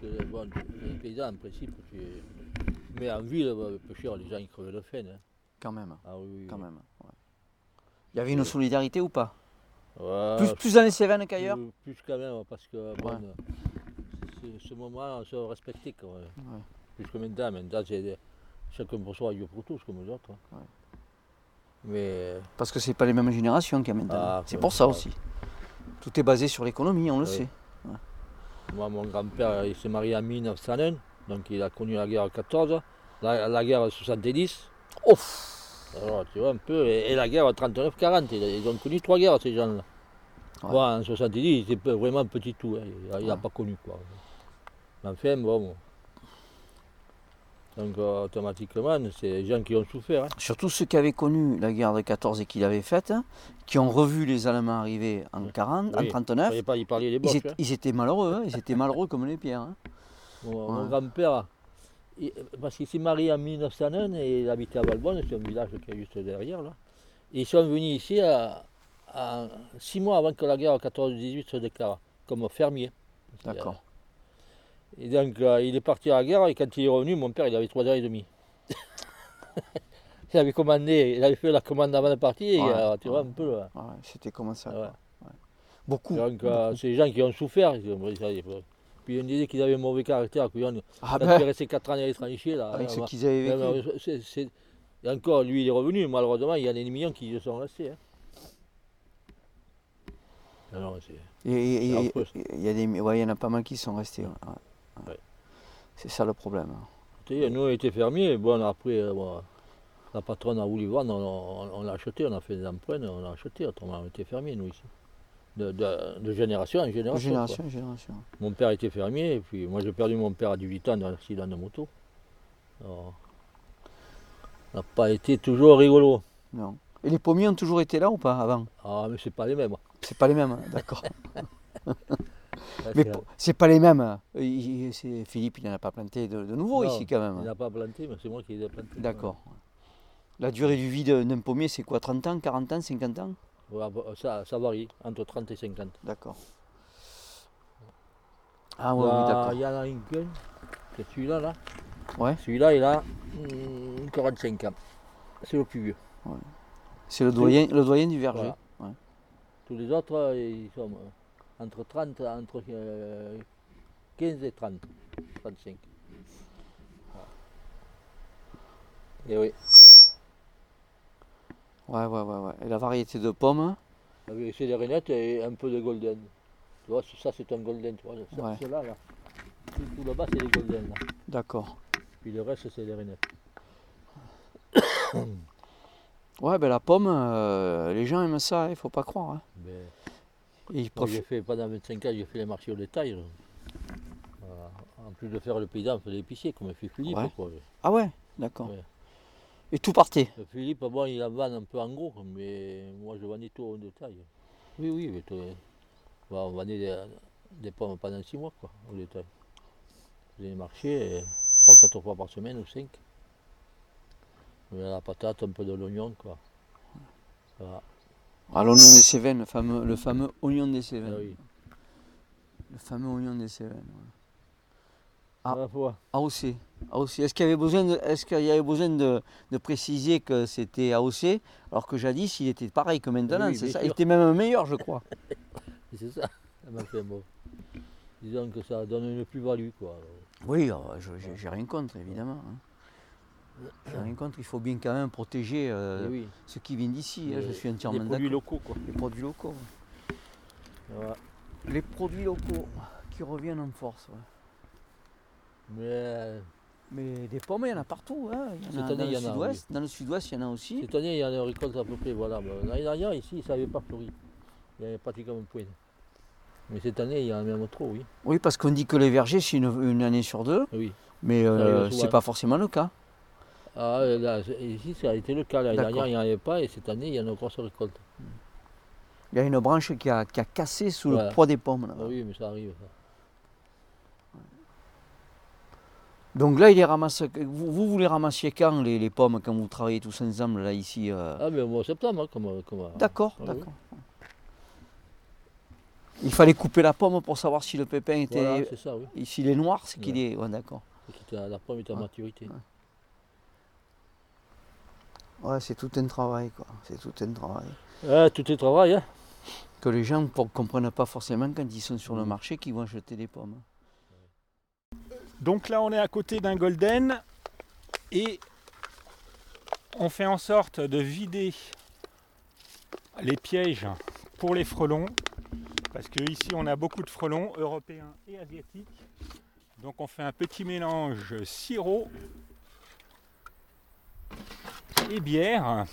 que bon, les paysans, en principe, tu... mais en ville, bah, les gens ils crevent de faim. hein. Quand même, Ah oui, quand même. ouais. Il y avait une solidarité ou pas? Ouais, plus, plus dans les Cévennes qu'ailleurs? plus, plus quand même, parce que bon, Ouais. ce moment, on se respectait. Quoi. Plus que maintenant, maintenant, c'est chacun pour soi, Dieu pour tous, comme les autres. hein. Mais Parce que c'est pas les mêmes générations qu'il y a maintenant. Ah, c'est pour ça aussi. Tout est basé sur l'économie, on le sait. Moi, mon grand-père, il s'est marié en 1901, donc il a connu la guerre 14, la, la guerre 70. Ouf Alors, tu vois un peu, et, et la guerre 39-40, ils, ils ont connu trois guerres, ces gens-là. Ouais. Bon, en 70, il était vraiment petit tout, hein, il n'a Ouais. pas connu quoi. Mais enfin, bon. Donc, euh, automatiquement, c'est les gens qui ont souffert. hein. Surtout ceux qui avaient connu la guerre de 14 et qui l'avaient faite, hein, qui ont revu les Allemands arriver en 40, en Oui. 39, Il pas, il parlait des ils, boches. étaient, ils étaient malheureux, hein, ils étaient malheureux comme les pierres. hein. Mon, grand-père, parce qu'il s'est marié en 1901 et il habitait à Valbonne, c'est un village qui est juste derrière. Là. Et ils sont venus ici à, à six mois avant que la guerre 14-18 se déclare, comme fermier. D'accord. Et donc euh, il est parti à la guerre et quand il est revenu, mon père il avait trois ans et demi. il avait commandé, il avait fait la commande avant de partir, et, Ouais, euh, tu vois un peu. Ouais, C'était comme ça. Beaucoup. Donc euh, c'est des gens qui ont souffert. Puis on disait qu'ils avaient un mauvais caractère, puis on, Ah ben, resté 4 ans à l'étranger, là, avec euh, ce qu'ils avaient vécu. Et encore, lui, il est revenu. Malheureusement, il y en a des millions qui sont restés. hein. Non, non, c'est- Et- et- c'est et- affreux, ça. Il y, a des- ouais, y en a pas mal qui sont restés. Ouais. C'est ça le problème. nous, on était fermiers. Bon, après, euh, bon, la patronne a voulu vendre. On, on- on l'a acheté, on a fait des emprunts, on l'a acheté. Autrement, on était fermiers, nous, ici. De, de- de génération en De génération. génération en génération. Mon père était fermier, et puis moi, j'ai perdu mon père à 18 ans dans un accident de moto. Alors, ça n'a pas été toujours rigolo. Non. Et les pommiers ont toujours été là ou pas avant? Ah, mais c'est pas les mêmes. C'est pas les mêmes, d'accord. Mais c'est- pas les mêmes. Il- il- Philippe, il n'en a pas planté de, de nouveau Non, ici quand Il même. n'a pas planté, mais c'est moi qui les ai plantés. D'accord. La durée du vie de- d'un pommier, c'est quoi 30 ans, 40 ans, 50 ans? Bah, ça, ça varie, entre 30 et 50. D'accord. Ah Il ouais, oui, d'accord. il y en a une gueule, c'est celui-là, là. Ouais. Celui-là, il a hum, 45 ans. C'est le plus vieux. C'est le doyen, le doyen du verger. Voilà. Ouais. Tous les autres, ils sont euh, entre 30, entre euh, 15 et 30, 35. Voilà. Et oui, Ouais, ouais, ouais, ouais. Et la variété de pommes c'est des rainettes et un peu de golden. Tu vois, ça c'est un golden, tu vois. Ça, Ouais. Ceux-là, là. Tout, tout là-bas, c'est les golden. Là. D'accord. Puis le reste, c'est les rainettes. Ouais, ben la pomme, euh, les gens aiment ça, il faut pas croire. hein. Mais Et ils j'ai fait, pendant 25 ans, j'ai fait les marchés au détail. Voilà. En plus de faire le paysan, on fait l'épicier, comme fait Philippe. Ouais. quoi. Ah ouais, d'accord. Ouais. Et tout partait. Le Philippe, bon, il en vend un peu en gros, mais moi, je vendais tout au détail. Oui, oui, mais tout- bon, on vendait des, des pommes pendant 6 mois, quoi, au détail. Faisait les marchés 3-4 fois par semaine ou 5. La patate, un peu de l'oignon, quoi. Voilà. Ah, l'oignon des Cévennes, le fameux, le fameux oignon des Cévennes. Ah oui. Le fameux oignon des Cévennes. Ah. AOC. AOC. Est-ce qu'il y avait besoin, de, est-ce qu'il y avait besoin de, de préciser que c'était AOC, alors que jadis il était pareil que maintenant, Oui, c'est bien ça sûr. Il était même meilleur, je crois. C'est ça. Disons que ça donne une plus-value, quoi. Oui, euh, j'ai rien contre, évidemment. hein. Il faut bien quand même protéger euh, Eh oui. ce qui vient d'ici. hein, Les- je suis Les entièrement produits d'accord. locaux, quoi. Les produits locaux. Voilà. Les produits locaux qui reviennent en force. ouais. Mais euh, Mais des pommes, il y en a partout. hein. Il y en a Cette année, dans, il y le en a, sud-ouest. dans le sud-ouest, il y en a aussi. cette année, il y en a récolte à peu près. Voilà. L'année dernière, ici, ça n'avait pas fleuri. Il y avait pratiquement point. Mais cette année, il y en a même trop, oui. Oui, parce qu'on dit que les vergers, c'est une, une année sur deux, Oui. mais euh, c'est pas forcément le cas. Ah, là, ici, ça a été le cas. L'année dernière, il n'y en avait pas. Et cette année, il y a une grosse récolte. Il y a une branche qui a, qui a cassé sous le poids des pommes. là. Ah oui, mais ça arrive. ça. Donc là, il les ramasse. Vous, vous, vous les ramassiez quand, les, les pommes, quand vous travaillez tous ensemble, là, ici euh? Ah, mais au mois de septembre, hein, comme. comme D'accord, Ah oui. d'accord. Il fallait couper la pomme pour savoir si le pépin était. Voilà, c'est ça, oui. et S'il est noir, c'est qu'il Ouais. est. Ouais, d'accord. La pomme est à Ouais. maturité. Ouais, c'est tout un travail, quoi. C'est tout un travail. Tout est travail, hein. Que les gens ne comprennent pas forcément quand ils sont sur le Mhm. marché qu'ils vont acheter des pommes. Donc là, on est à côté d'un golden et on fait en sorte de vider les pièges pour les frelons. Parce que ici, on a beaucoup de frelons européens et asiatiques. Donc on fait un petit mélange sirop et bière.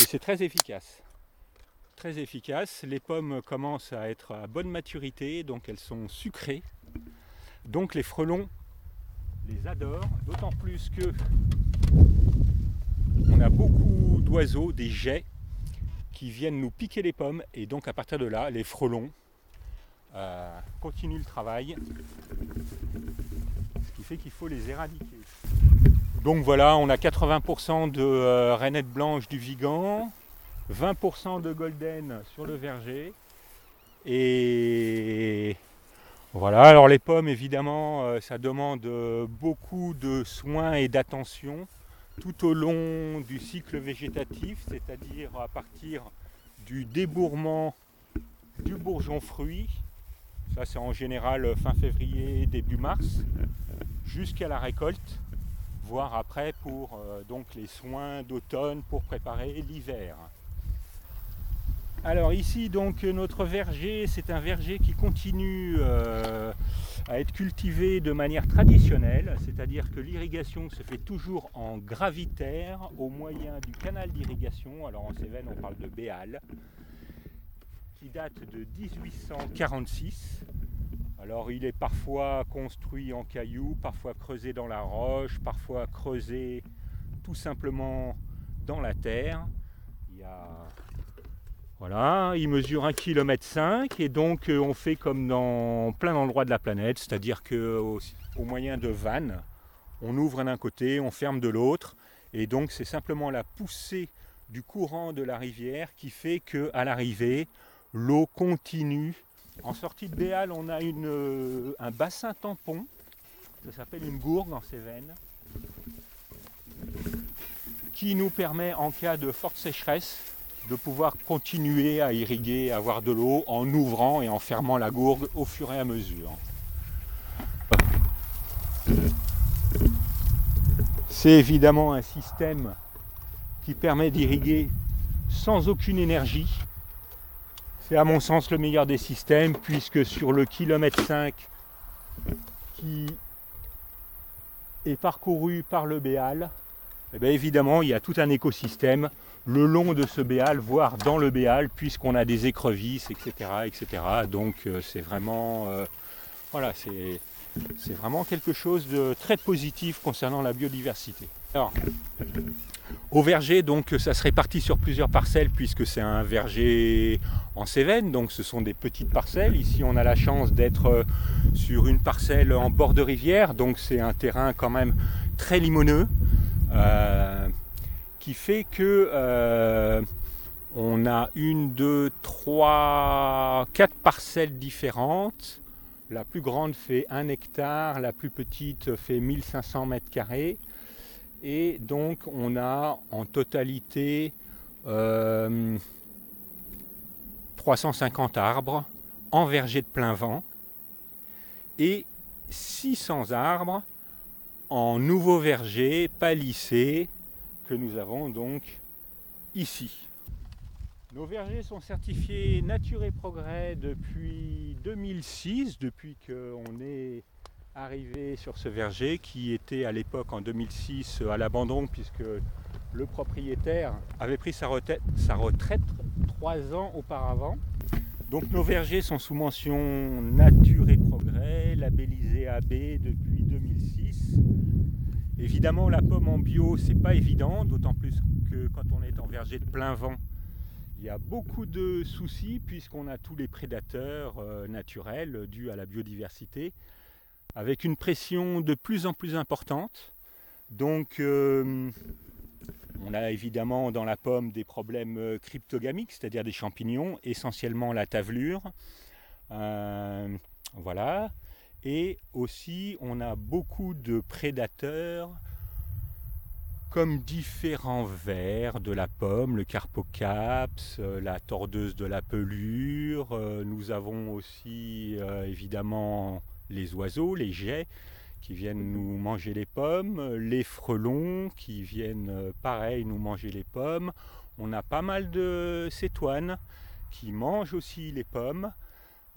Et c'est très efficace. Très efficace. Les pommes commencent à être à bonne maturité, donc elles sont sucrées. Donc les frelons les adorent, d'autant plus que on a beaucoup d'oiseaux, des jets, qui viennent nous piquer les pommes, et donc à partir de là, les frelons euh, continuent le travail, ce qui fait qu'il faut les éradiquer. Donc voilà, on a 80% de euh, rainettes blanches du Vigan, 20% de golden sur le verger, et voilà, alors les pommes, évidemment, euh, ça demande euh, beaucoup de soins et d'attention tout au long du cycle végétatif, c'est-à-dire à partir du débourrement du bourgeon fruit, ça c'est en général fin février, début mars, jusqu'à la récolte, voire après pour euh, donc les soins d'automne pour préparer l'hiver. Alors ici donc notre verger, c'est un verger qui continue euh, à être cultivé de manière traditionnelle, c'est-à-dire que l'irrigation se fait toujours en gravitaire au moyen du canal d'irrigation. Alors en Cévennes on parle de Béal, qui date de 1846. Alors il est parfois construit en cailloux, parfois creusé dans la roche, parfois creusé tout simplement dans la terre. Il voilà, il mesure 1,5 km et donc euh, on fait comme dans plein d'endroits de la planète, c'est-à-dire qu'au au moyen de vannes, on ouvre d'un côté, on ferme de l'autre, et donc c'est simplement la poussée du courant de la rivière qui fait que à l'arrivée, l'eau continue. En sortie de Béal, on a euh, un bassin tampon, ça s'appelle une gourgue en Cévennes, qui nous permet en cas de forte sécheresse de pouvoir continuer à irriguer, à avoir de l'eau en ouvrant et en fermant la gourde au fur et à mesure. C'est évidemment un système qui permet d'irriguer sans aucune énergie. C'est à mon sens le meilleur des systèmes puisque sur le kilomètre 5 qui est parcouru par le Béal, eh bien évidemment il y a tout un écosystème le long de ce béal, voire dans le béal, puisqu'on a des écrevisses, etc. etc. Donc euh, c'est vraiment, euh, voilà, vraiment quelque chose de très positif concernant la biodiversité. Au verger, donc ça se répartit sur plusieurs parcelles, puisque c'est un verger en Cévennes, donc ce sont des petites parcelles. Ici, on a la chance d'être euh, sur une parcelle en bord de rivière, donc c'est un terrain quand même très limoneux. Euh, qui fait que euh, on a une, deux, trois, quatre parcelles différentes. La plus grande fait un hectare, la plus petite fait 1500 mètres carrés. Et donc on a en totalité euh, 350 arbres en verger de plein vent et 600 arbres en nouveau verger, palissés, que nous avons donc ici. Nos vergers sont certifiés Nature et Progrès depuis 2006, depuis qu'on est arrivé sur ce verger qui était à l'époque en 2006 à l'abandon puisque le propriétaire avait pris sa retraite, trois ans auparavant. Donc nos vergers sont sous mention Nature et Progrès, labellisés AB depuis 2006. Évidemment, la pomme en bio, c'est pas évident, d'autant plus que quand on est en verger de plein vent, il y a beaucoup de soucis puisqu'on a tous les prédateurs euh, naturels dus à la biodiversité, avec une pression de plus en plus importante. Donc, euh, On a évidemment dans la pomme des problèmes euh, cryptogamiques, c'est-à-dire des champignons, essentiellement la tavelure. Euh, voilà. Et aussi, on a beaucoup de prédateurs comme différents vers de la pomme, le carpocaps, la tordeuse de la pelure. Nous avons aussi évidemment les oiseaux, les jets, qui viennent nous manger les pommes, les frelons qui viennent euh, pareil nous manger les pommes. On a pas mal de cétoines qui mangent aussi les pommes.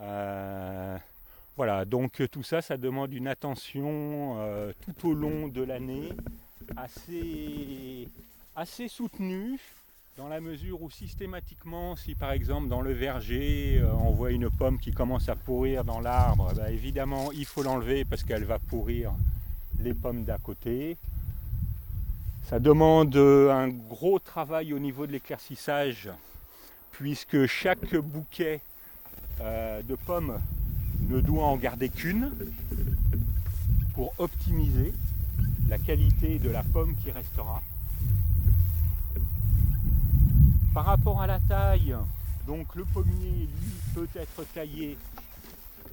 Euh, voilà, donc tout ça, ça demande une attention euh, tout au long de l'année assez, assez soutenue dans la mesure où systématiquement, si par exemple dans le verger, euh, on voit une pomme qui commence à pourrir dans l'arbre, eh ben, évidemment il faut l'enlever parce qu'elle va pourrir les pommes d'à côté. Ça demande euh, un gros travail au niveau de l'éclaircissage, puisque chaque bouquet euh, de pommes ne doit en garder qu'une pour optimiser la qualité de la pomme qui restera. Par rapport à la taille, donc le pommier, lui, peut être taillé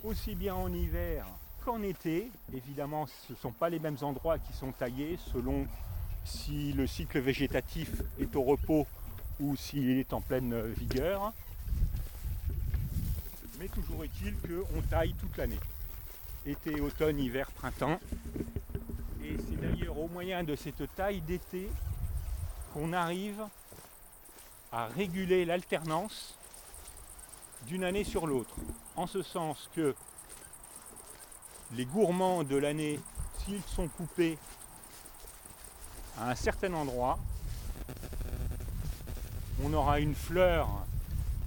aussi bien en hiver qu'en été. Évidemment, ce ne sont pas les mêmes endroits qui sont taillés selon si le cycle végétatif est au repos ou s'il est en pleine vigueur. Mais toujours est-il qu'on taille toute l'année. Été, automne, hiver, printemps. Et c'est d'ailleurs au moyen de cette taille d'été qu'on arrive à réguler l'alternance d'une année sur l'autre. En ce sens que les gourmands de l'année, s'ils sont coupés à un certain endroit, on aura une fleur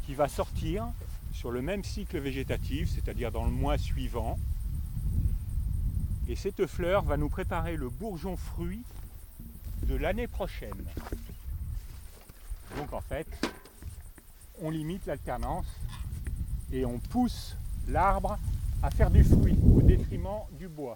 qui va sortir sur le même cycle végétatif, c'est-à-dire dans le mois suivant. Et cette fleur va nous préparer le bourgeon fruit de l'année prochaine. Donc en fait, on limite l'alternance et on pousse l'arbre à faire du fruit au détriment du bois.